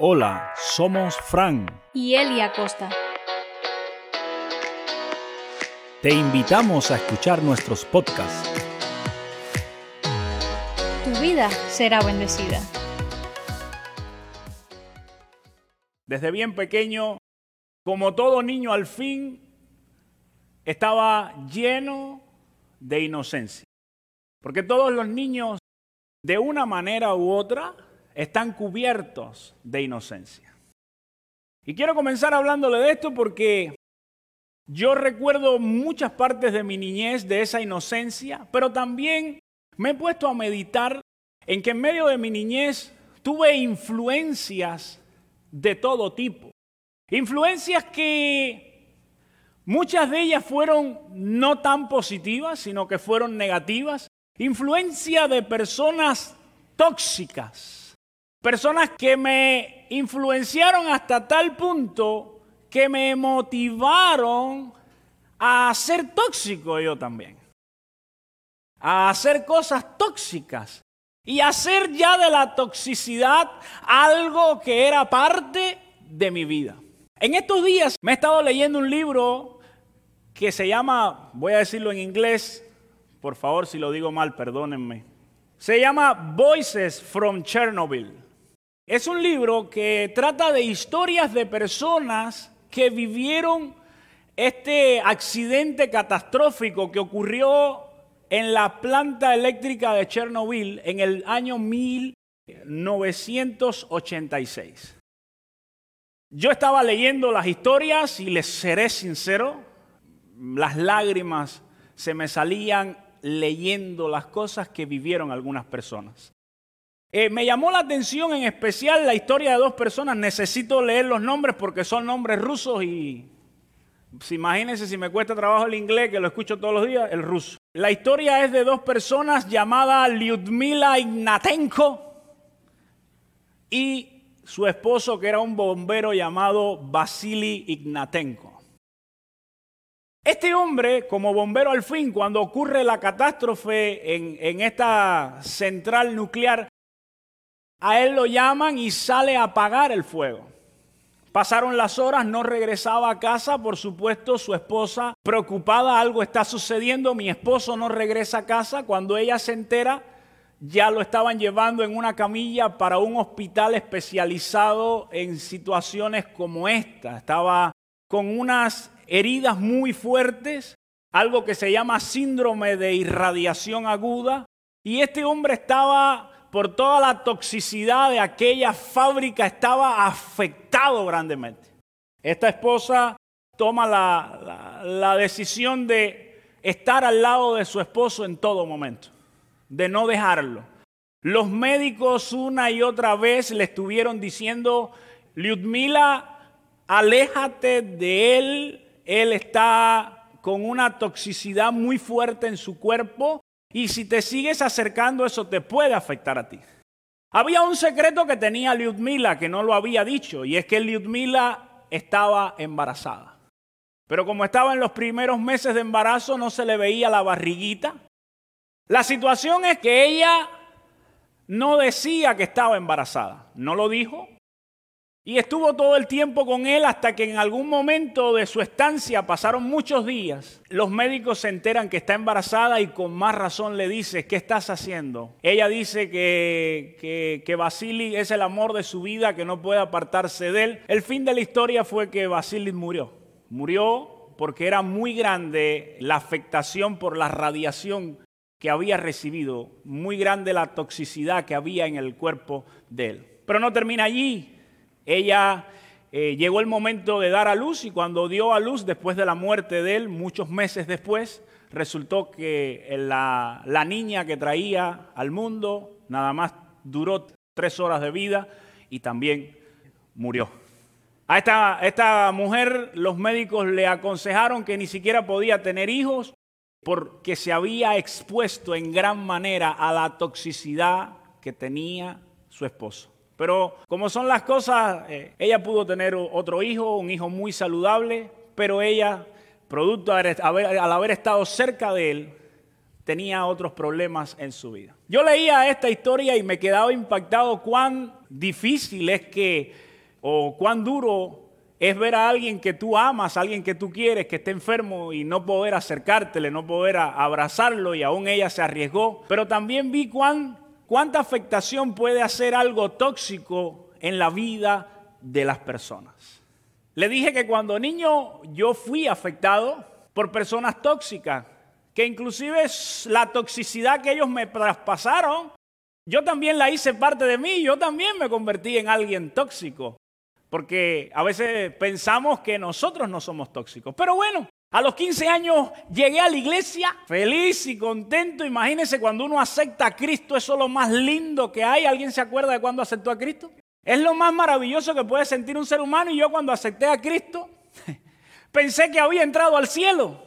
Hola, somos Fran. y Eli Acosta. Te invitamos a escuchar nuestros podcasts. Tu vida será bendecida. Desde bien pequeño, como todo niño al fin, estaba lleno de inocencia. Porque todos los niños, de una manera u otra, están cubiertos de inocencia. Y quiero comenzar hablándole de esto porque yo recuerdo muchas partes de mi niñez de esa inocencia, pero también me he puesto a meditar en que en medio de mi niñez tuve influencias de todo tipo. Influencias que muchas de ellas fueron no tan positivas, sino que fueron negativas. Influencia de personas tóxicas. Personas que me influenciaron hasta tal punto que me motivaron a ser tóxico yo también. A hacer cosas tóxicas. Y hacer ya de la toxicidad algo que era parte de mi vida. En estos días me he estado leyendo un libro que se llama, voy a decirlo en inglés, por favor si lo digo mal, perdónenme. Se llama Voices from Chernobyl. Es un libro que trata de historias de personas que vivieron este accidente catastrófico que ocurrió en la planta eléctrica de Chernobyl en el año 1986. Yo estaba leyendo las historias y les seré sincero, las lágrimas se me salían leyendo las cosas que vivieron algunas personas. Eh, me llamó la atención en especial la historia de dos personas. Necesito leer los nombres porque son nombres rusos y imagínense si me cuesta trabajo el inglés, que lo escucho todos los días, el ruso. La historia es de dos personas llamadas Lyudmila Ignatenko y su esposo que era un bombero llamado Vasily Ignatenko. Este hombre, como bombero al fin, cuando ocurre la catástrofe en, en esta central nuclear, a él lo llaman y sale a apagar el fuego. Pasaron las horas, no regresaba a casa, por supuesto, su esposa preocupada, algo está sucediendo, mi esposo no regresa a casa, cuando ella se entera, ya lo estaban llevando en una camilla para un hospital especializado en situaciones como esta. Estaba con unas heridas muy fuertes, algo que se llama síndrome de irradiación aguda, y este hombre estaba por toda la toxicidad de aquella fábrica, estaba afectado grandemente. Esta esposa toma la, decisión de estar al lado de su esposo en todo momento, de no dejarlo. Los médicos una y otra vez le estuvieron diciendo, Lyudmila, aléjate de él, él está con una toxicidad muy fuerte en su cuerpo y si te sigues acercando, eso te puede afectar a ti. Había un secreto que tenía Lyudmila que no lo había dicho, y es que Lyudmila estaba embarazada. Pero como estaba en los primeros meses de embarazo, no se le veía la barriguita. La situación es que ella no decía que estaba embarazada, no lo dijo, y estuvo todo el tiempo con él hasta que en algún momento de su estancia, pasaron muchos días, los médicos se enteran que está embarazada y con más razón le dice, ¿qué estás haciendo? Ella dice que, que, que es el amor de su vida, que no puede apartarse de él. El fin de la historia fue que Basili murió. Murió porque era muy grande la afectación por la radiación que había recibido, muy grande la toxicidad que había en el cuerpo de él. Pero no termina allí. Ella eh, llegó el momento de dar a luz y cuando dio a luz, después de la muerte de él, muchos meses después, resultó que la, la niña que traía al mundo nada más duró tres horas de vida y también murió. A esta, esta mujer los médicos le aconsejaron que ni siquiera podía tener hijos porque se había expuesto en gran manera a la toxicidad que tenía su esposo. Pero como son las cosas, eh, ella pudo tener otro hijo, un hijo muy saludable, pero ella, producto de haber, al haber estado cerca de él, tenía otros problemas en su vida. Yo leía esta historia y me quedaba impactado cuán difícil es que O cuán duro es ver a alguien que tú amas, a alguien que tú quieres, que esté enfermo y no poder acercártele, no poder abrazarlo y aún ella se arriesgó. Pero también vi cuán, cuánta afectación puede hacer algo tóxico en la vida de las personas. Le dije que cuando niño yo fui afectado por personas tóxicas, que inclusive la toxicidad que ellos me traspasaron, yo también la hice parte de mí, yo también me convertí en alguien tóxico. Porque a veces pensamos que nosotros no somos tóxicos. Pero bueno, a los 15 años llegué a la iglesia feliz y contento. Imagínense cuando uno acepta a Cristo, eso es lo más lindo que hay. ¿Alguien se acuerda de cuando aceptó a Cristo? Es lo más maravilloso que puede sentir un ser humano. Y yo cuando acepté a Cristo, pensé que había entrado al cielo.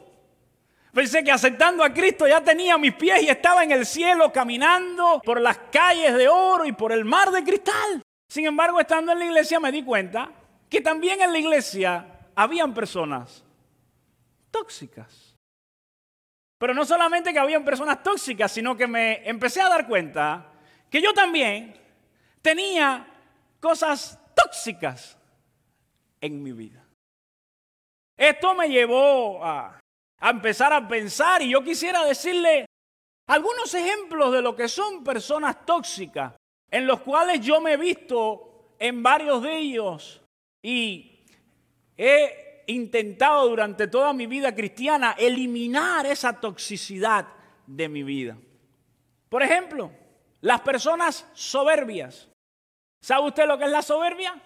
Pensé que aceptando a Cristo ya tenía mis pies y estaba en el cielo caminando por las calles de oro y por el mar de cristal. Sin embargo, estando en la iglesia me di cuenta que también en la iglesia habían personas tóxicas. Pero no solamente que habían personas tóxicas, sino que me empecé a dar cuenta que yo también tenía cosas tóxicas en mi vida. Esto me llevó a, a, empezar a pensar y yo quisiera decirle algunos ejemplos de lo que son personas tóxicas en los cuales yo me he visto en varios de ellos y he intentado durante toda mi vida cristiana eliminar esa toxicidad de mi vida. Por ejemplo, las personas soberbias. ¿Sabe usted lo que es la soberbia?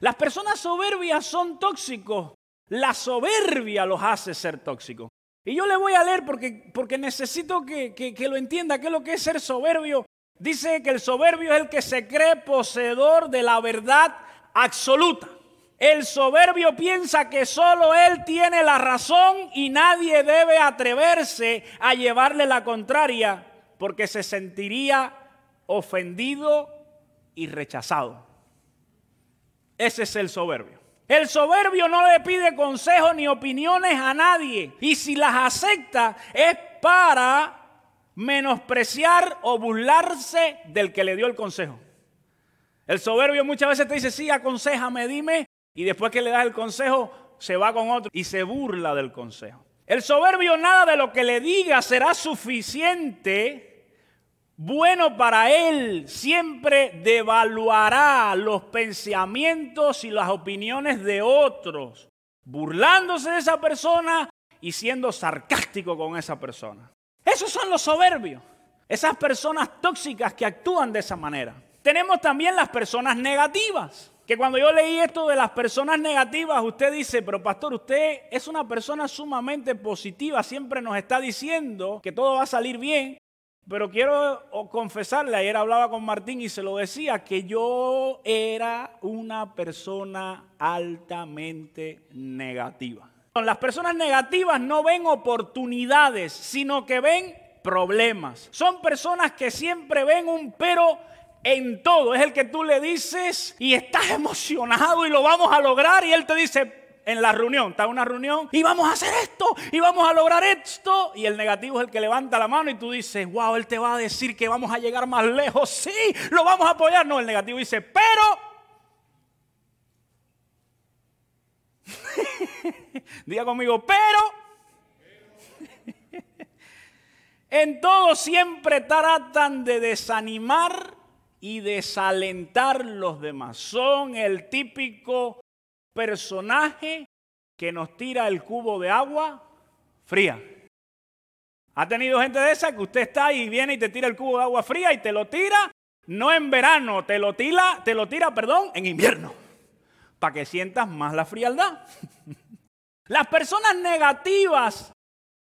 Las personas soberbias son tóxicos. La soberbia los hace ser tóxicos. Y yo le voy a leer porque, porque necesito que, que lo entienda qué es lo que es ser soberbio Dice que el soberbio es el que se cree poseedor de la verdad absoluta. El soberbio piensa que solo él tiene la razón y nadie debe atreverse a llevarle la contraria porque se sentiría ofendido y rechazado. Ese es el soberbio. El soberbio no le pide consejos ni opiniones a nadie y si las acepta es para menospreciar o burlarse del que le dio el consejo. El soberbio muchas veces te dice, sí, aconsejame, dime, y después que le das el consejo, se va con otro y se burla del consejo. El soberbio nada de lo que le diga será suficiente bueno para él. Siempre devaluará los pensamientos y las opiniones de otros, burlándose de esa persona y siendo sarcástico con esa persona. Esos son los soberbios, esas personas tóxicas que actúan de esa manera. Tenemos también las personas negativas, que cuando yo leí esto de las personas negativas, usted dice, pero pastor, usted es una persona sumamente positiva, siempre nos está diciendo que todo va a salir bien, pero quiero confesarle, ayer hablaba con Martín y se lo decía, que yo era una persona altamente negativa. Las personas negativas no ven oportunidades, sino que ven problemas. Son personas que siempre ven un pero en todo. Es el que tú le dices y estás emocionado y lo vamos a lograr y él te dice en la reunión, está en una reunión y vamos a hacer esto y vamos a lograr esto y el negativo es el que levanta la mano y tú dices, wow, él te va a decir que vamos a llegar más lejos, sí, lo vamos a apoyar. No, el negativo dice, pero Diga conmigo, pero en todo siempre tratan de desanimar y desalentar los demás. Son el típico personaje que nos tira el cubo de agua fría. ¿Ha tenido gente de esa que usted está y viene y te tira el cubo de agua fría y te lo tira no en verano, te lo tira, te lo tira, perdón, en invierno, para que sientas más la frialdad. Las personas negativas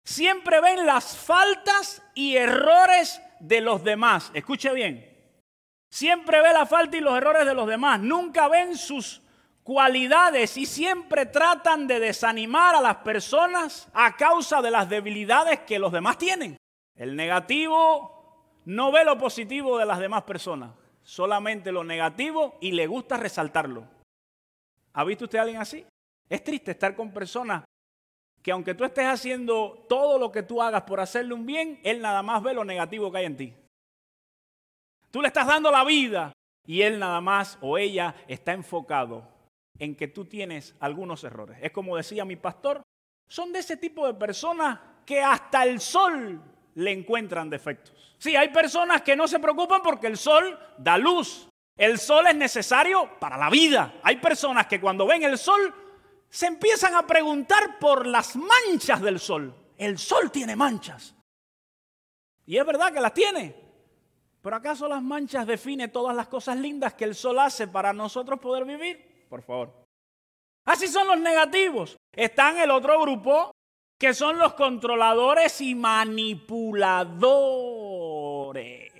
siempre ven las faltas y errores de los demás. Escuche bien. Siempre ve la falta y los errores de los demás. Nunca ven sus cualidades y siempre tratan de desanimar a las personas a causa de las debilidades que los demás tienen. El negativo no ve lo positivo de las demás personas, solamente lo negativo y le gusta resaltarlo. ¿Ha visto usted a alguien así? Es triste estar con personas que aunque tú estés haciendo todo lo que tú hagas por hacerle un bien, él nada más ve lo negativo que hay en ti. Tú le estás dando la vida, y él nada más o ella está enfocado en que tú tienes algunos errores. Es como decía mi pastor, son de ese tipo de personas que hasta el sol le encuentran defectos. Sí, hay personas que no se preocupan porque el sol da luz. El sol es necesario para la vida. Hay personas que cuando ven el sol se empiezan a preguntar por las manchas del sol. El sol tiene manchas. Y es verdad que las tiene. Pero ¿acaso las manchas definen todas las cosas lindas que el sol hace para nosotros poder vivir? Por favor. Así son los negativos. Está en el otro grupo que son los controladores y manipuladores.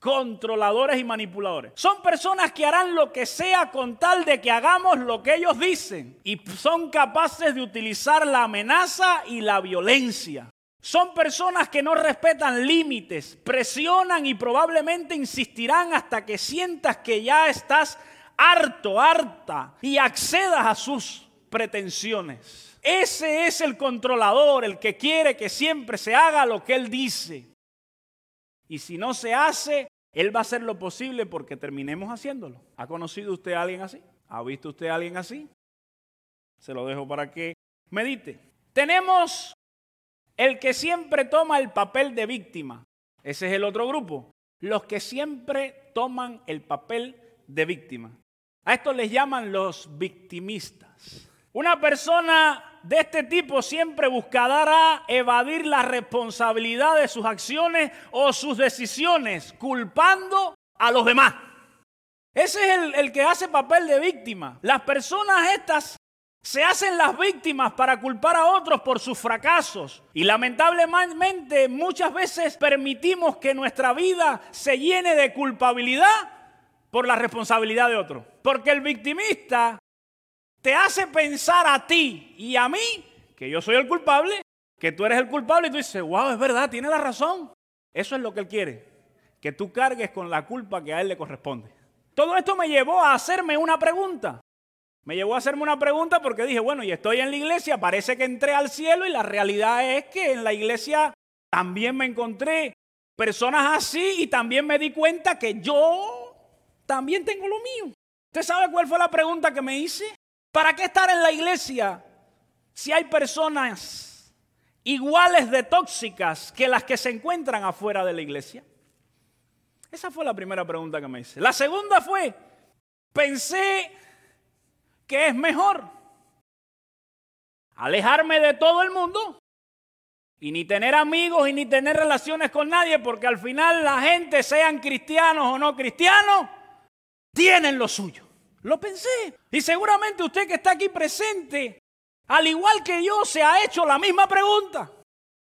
Controladores y manipuladores. Son personas que harán lo que sea con tal de que hagamos lo que ellos dicen y son capaces de utilizar la amenaza y la violencia. Son personas que no respetan límites, presionan y probablemente insistirán hasta que sientas que ya estás harto, harta y accedas a sus pretensiones. Ese es el controlador, el que quiere que siempre se haga lo que él dice. Y si no se hace, él va a hacer lo posible porque terminemos haciéndolo. ¿Ha conocido usted a alguien así? ¿Ha visto usted a alguien así? Se lo dejo para que medite. Tenemos el que siempre toma el papel de víctima. Ese es el otro grupo. Los que siempre toman el papel de víctima. A esto les llaman los victimistas. Una persona de este tipo siempre buscará evadir la responsabilidad de sus acciones o sus decisiones, culpando a los demás. Ese es el, el, que hace papel de víctima. Las personas estas se hacen las víctimas para culpar a otros por sus fracasos. Y lamentablemente muchas veces permitimos que nuestra vida se llene de culpabilidad por la responsabilidad de otros. Porque el victimista te hace pensar a ti y a mí que yo soy el culpable, que tú eres el culpable y tú dices, wow, es verdad, tiene la razón. Eso es lo que él quiere, que tú cargues con la culpa que a él le corresponde. Todo esto me llevó a hacerme una pregunta. Me llevó a hacerme una pregunta porque dije, bueno, y estoy en la iglesia, parece que entré al cielo y la realidad es que en la iglesia también me encontré personas así y también me di cuenta que yo también tengo lo mío. ¿Usted sabe cuál fue la pregunta que me hice? ¿Para qué estar en la iglesia si hay personas iguales de tóxicas que las que se encuentran afuera de la iglesia? Esa fue la primera pregunta que me hice. La segunda fue, pensé que es mejor alejarme de todo el mundo y ni tener amigos y ni tener relaciones con nadie, porque al final la gente, sean cristianos o no cristianos, tienen lo suyo. Lo pensé. Y seguramente usted que está aquí presente, al igual que yo, se ha hecho la misma pregunta.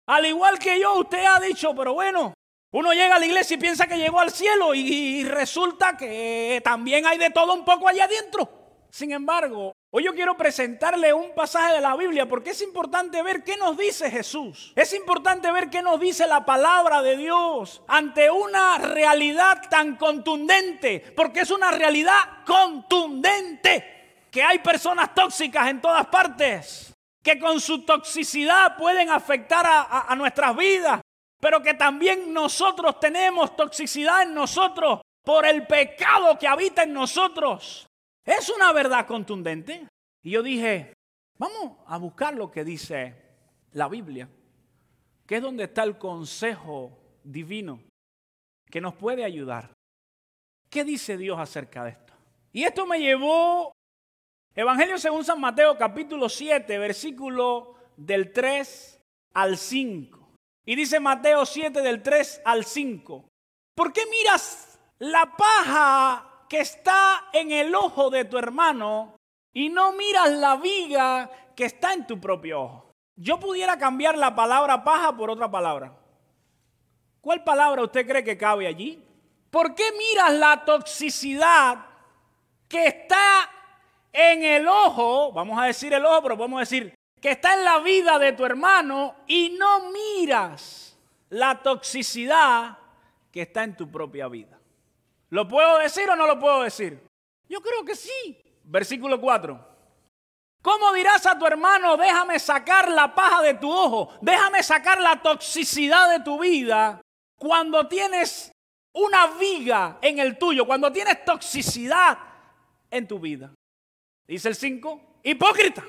Al igual que yo, usted ha dicho, pero bueno, uno llega a la iglesia y piensa que llegó al cielo y, resulta que también hay de todo un poco allá adentro. Sin embargo, hoy yo quiero presentarle un pasaje de la Biblia porque es importante ver qué nos dice Jesús. Es importante ver qué nos dice la palabra de Dios ante una realidad tan contundente, porque es una realidad contundente, que hay personas tóxicas en todas partes, que con su toxicidad pueden afectar a, a nuestras vidas, pero que también nosotros tenemos toxicidad en nosotros por el pecado que habita en nosotros. Es una verdad contundente. Y yo dije, vamos a buscar lo que dice la Biblia, que es donde está el consejo divino que nos puede ayudar. ¿Qué dice Dios acerca de esto? Y esto me llevó, Evangelio según San Mateo capítulo 7, versículo del 3 al 5. Y dice Mateo 7 del 3 al 5. ¿Por qué miras la paja que está en el ojo de tu hermano y no miras la viga que está en tu propio ojo. Yo pudiera cambiar la palabra paja por otra palabra. ¿Cuál palabra usted cree que cabe allí? ¿Por qué miras la toxicidad que está en el ojo? Vamos a decir el ojo, pero a decir que está en la vida de tu hermano y no miras la toxicidad que está en tu propia vida. ¿Lo puedo decir o no lo puedo decir? Yo creo que sí. Versículo 4. ¿Cómo dirás a tu hermano, déjame sacar la paja de tu ojo, déjame sacar la toxicidad de tu vida, cuando tienes una viga en el tuyo, cuando tienes toxicidad en tu vida. Dice el 5, hipócrita.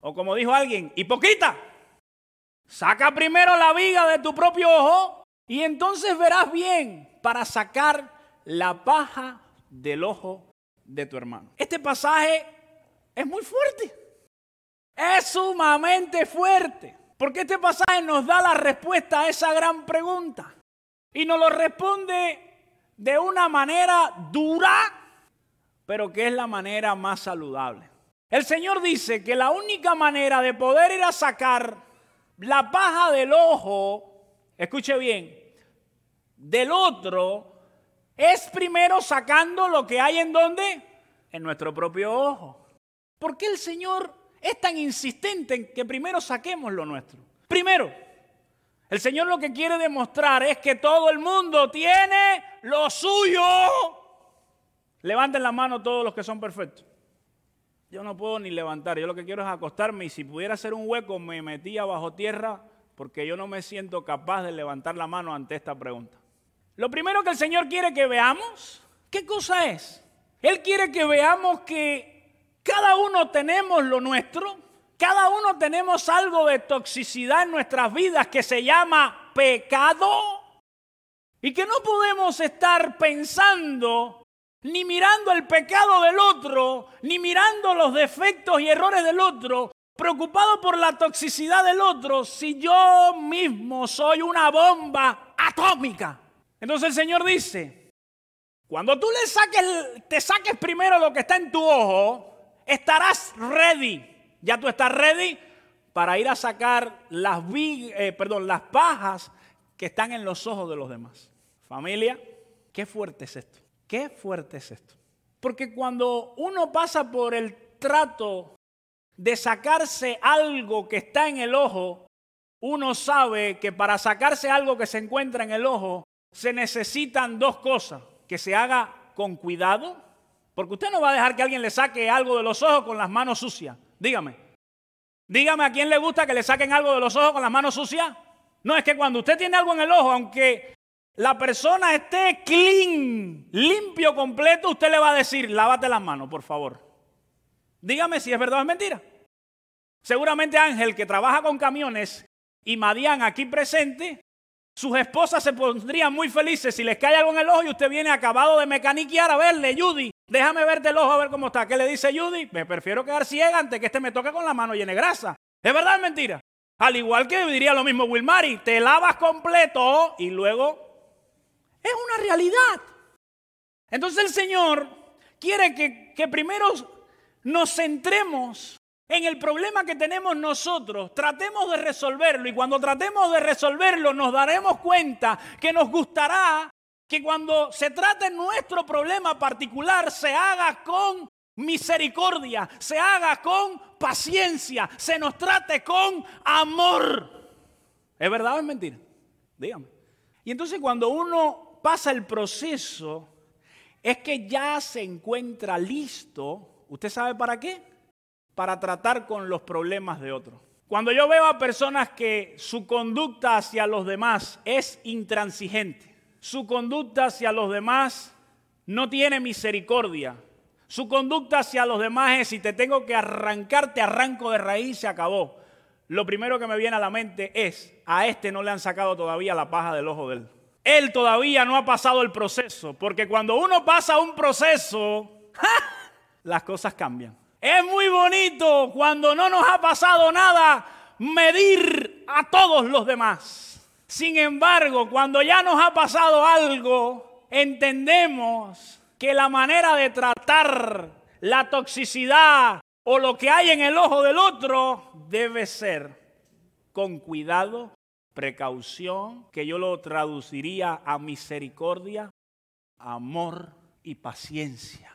O como dijo alguien, hipócrita. Saca primero la viga de tu propio ojo y entonces verás bien para sacar la paja del ojo de tu hermano. Este pasaje es muy fuerte. Es sumamente fuerte. Porque este pasaje nos da la respuesta a esa gran pregunta. Y nos lo responde de una manera dura, pero que es la manera más saludable. El Señor dice que la única manera de poder ir a sacar la paja del ojo, escuche bien, del otro, es primero sacando lo que hay en donde? En nuestro propio ojo. ¿Por qué el Señor es tan insistente en que primero saquemos lo nuestro? Primero, el Señor lo que quiere demostrar es que todo el mundo tiene lo suyo. Levanten la mano todos los que son perfectos. Yo no puedo ni levantar, yo lo que quiero es acostarme y si pudiera hacer un hueco me metía bajo tierra porque yo no me siento capaz de levantar la mano ante esta pregunta. Lo primero que el Señor quiere que veamos, ¿qué cosa es? Él quiere que veamos que cada uno tenemos lo nuestro, cada uno tenemos algo de toxicidad en nuestras vidas que se llama pecado y que no podemos estar pensando ni mirando el pecado del otro, ni mirando los defectos y errores del otro, preocupado por la toxicidad del otro, si yo mismo soy una bomba atómica. Entonces el Señor dice, cuando tú le saques, te saques primero lo que está en tu ojo, estarás ready. Ya tú estás ready para ir a sacar las, eh, las pajas que están en los ojos de los demás. Familia, qué fuerte es esto. Qué fuerte es esto. Porque cuando uno pasa por el trato de sacarse algo que está en el ojo, uno sabe que para sacarse algo que se encuentra en el ojo, se necesitan dos cosas. Que se haga con cuidado, porque usted no va a dejar que alguien le saque algo de los ojos con las manos sucias. Dígame. Dígame a quién le gusta que le saquen algo de los ojos con las manos sucias. No, es que cuando usted tiene algo en el ojo, aunque la persona esté clean, limpio, completo, usted le va a decir, lávate las manos, por favor. Dígame si es verdad o es mentira. Seguramente Ángel, que trabaja con camiones, y Madian aquí presente, sus esposas se pondrían muy felices si les cae algo en el ojo y usted viene acabado de mecaniquear a verle, Judy, déjame verte el ojo a ver cómo está. ¿Qué le dice Judy? Me prefiero quedar ciega antes que este me toque con la mano llena de grasa. ¿Es verdad o mentira? Al igual que diría lo mismo Wilmary, te lavas completo y luego es una realidad. Entonces el Señor quiere que, que primero nos centremos en el problema que tenemos nosotros, tratemos de resolverlo y cuando tratemos de resolverlo nos daremos cuenta que nos gustará que cuando se trate nuestro problema particular se haga con misericordia, se haga con paciencia, se nos trate con amor. ¿Es verdad o es mentira? Dígame. Y entonces cuando uno pasa el proceso, es que ya se encuentra listo, ¿usted sabe para qué? Para tratar con los problemas de otros. Cuando yo veo a personas que su conducta hacia los demás es intransigente, su conducta hacia los demás no tiene misericordia, su conducta hacia los demás es si te tengo que arrancar, te arranco de raíz, se acabó. Lo primero que me viene a la mente es, a este no le han sacado todavía la paja del ojo de él. Él todavía no ha pasado el proceso, porque cuando uno pasa un proceso, las cosas cambian. Es muy bonito cuando no nos ha pasado nada medir a todos los demás. Sin embargo, cuando ya nos ha pasado algo, entendemos que la manera de tratar la toxicidad o lo que hay en el ojo del otro debe ser con cuidado, precaución, que yo lo traduciría a misericordia, amor y paciencia.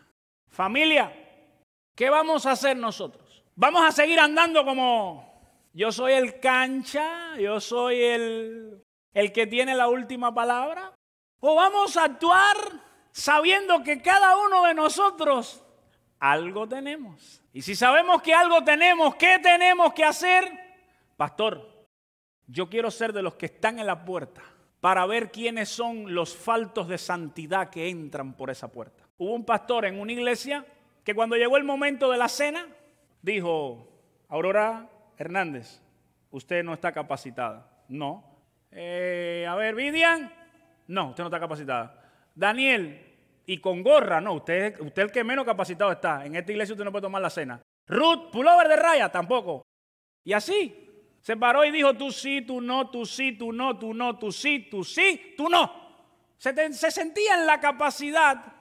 Familia, ¿Qué vamos a hacer nosotros? ¿Vamos a seguir andando como yo soy el cancha, yo soy el, el que tiene la última palabra? ¿O vamos a actuar sabiendo que cada uno de nosotros algo tenemos? Y si sabemos que algo tenemos, ¿qué tenemos que hacer? Pastor, yo quiero ser de los que están en la puerta para ver quiénes son los faltos de santidad que entran por esa puerta. Hubo un pastor en una iglesia que cuando llegó el momento de la cena, dijo, Aurora Hernández, usted no está capacitada. No. Eh, a ver, Vivian, no, usted no está capacitada. Daniel, y con gorra, no, usted, usted el que menos capacitado está. En esta iglesia usted no puede tomar la cena. Ruth, pullover de raya, tampoco. Y así, se paró y dijo, tú sí, tú no, tú sí, tú no, tú no, tú sí, tú sí, tú no. Se, se sentía en la capacidad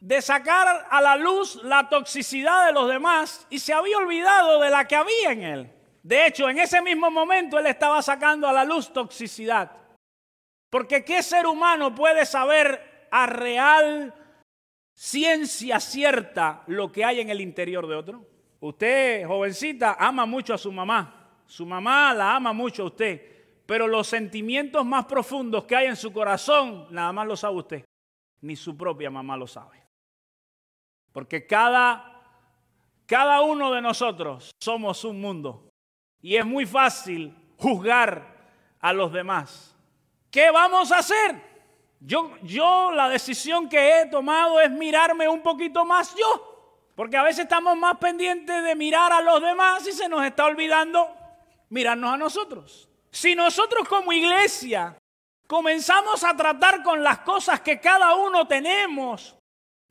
de sacar a la luz la toxicidad de los demás y se había olvidado de la que había en él. De hecho, en ese mismo momento él estaba sacando a la luz toxicidad. Porque ¿qué ser humano puede saber a real ciencia cierta lo que hay en el interior de otro? Usted, jovencita, ama mucho a su mamá. Su mamá la ama mucho a usted. Pero los sentimientos más profundos que hay en su corazón, nada más lo sabe usted. Ni su propia mamá lo sabe. Porque cada, cada uno de nosotros somos un mundo. Y es muy fácil juzgar a los demás. ¿Qué vamos a hacer? Yo, yo la decisión que he tomado es mirarme un poquito más yo. Porque a veces estamos más pendientes de mirar a los demás y se nos está olvidando mirarnos a nosotros. Si nosotros como iglesia comenzamos a tratar con las cosas que cada uno tenemos,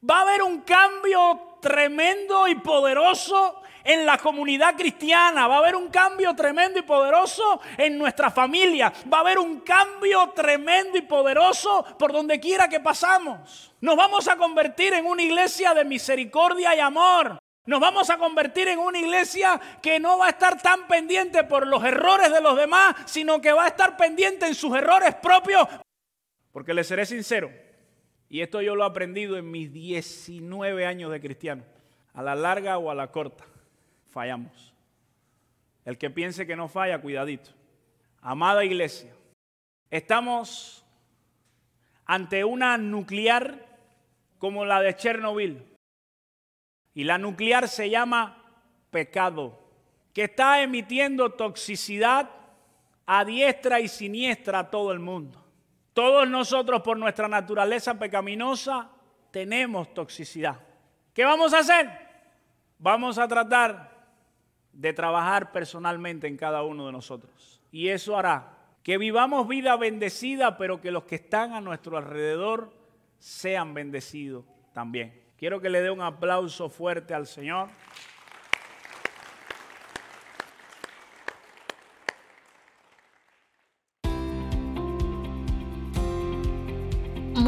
va a haber un cambio tremendo y poderoso en la comunidad cristiana, va a haber un cambio tremendo y poderoso en nuestra familia, va a haber un cambio tremendo y poderoso por donde quiera que pasamos. Nos vamos a convertir en una iglesia de misericordia y amor. Nos vamos a convertir en una iglesia que no va a estar tan pendiente por los errores de los demás, sino que va a estar pendiente en sus errores propios. Porque le seré sincero, y esto yo lo he aprendido en mis 19 años de cristiano, a la larga o a la corta fallamos. El que piense que no falla, cuidadito. Amada iglesia, estamos ante una nuclear como la de Chernobyl. Y la nuclear se llama pecado, que está emitiendo toxicidad a diestra y siniestra a todo el mundo. Todos nosotros por nuestra naturaleza pecaminosa tenemos toxicidad. ¿Qué vamos a hacer? Vamos a tratar de trabajar personalmente en cada uno de nosotros. Y eso hará que vivamos vida bendecida, pero que los que están a nuestro alrededor sean bendecidos también. Quiero que le dé un aplauso fuerte al Señor.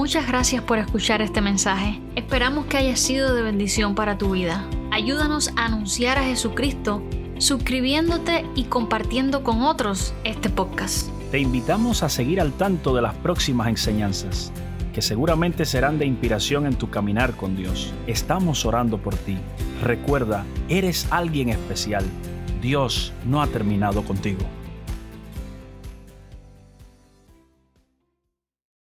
Muchas gracias por escuchar este mensaje. Esperamos que haya sido de bendición para tu vida. Ayúdanos a anunciar a Jesucristo suscribiéndote y compartiendo con otros este podcast. Te invitamos a seguir al tanto de las próximas enseñanzas, que seguramente serán de inspiración en tu caminar con Dios. Estamos orando por ti. Recuerda, eres alguien especial. Dios no ha terminado contigo.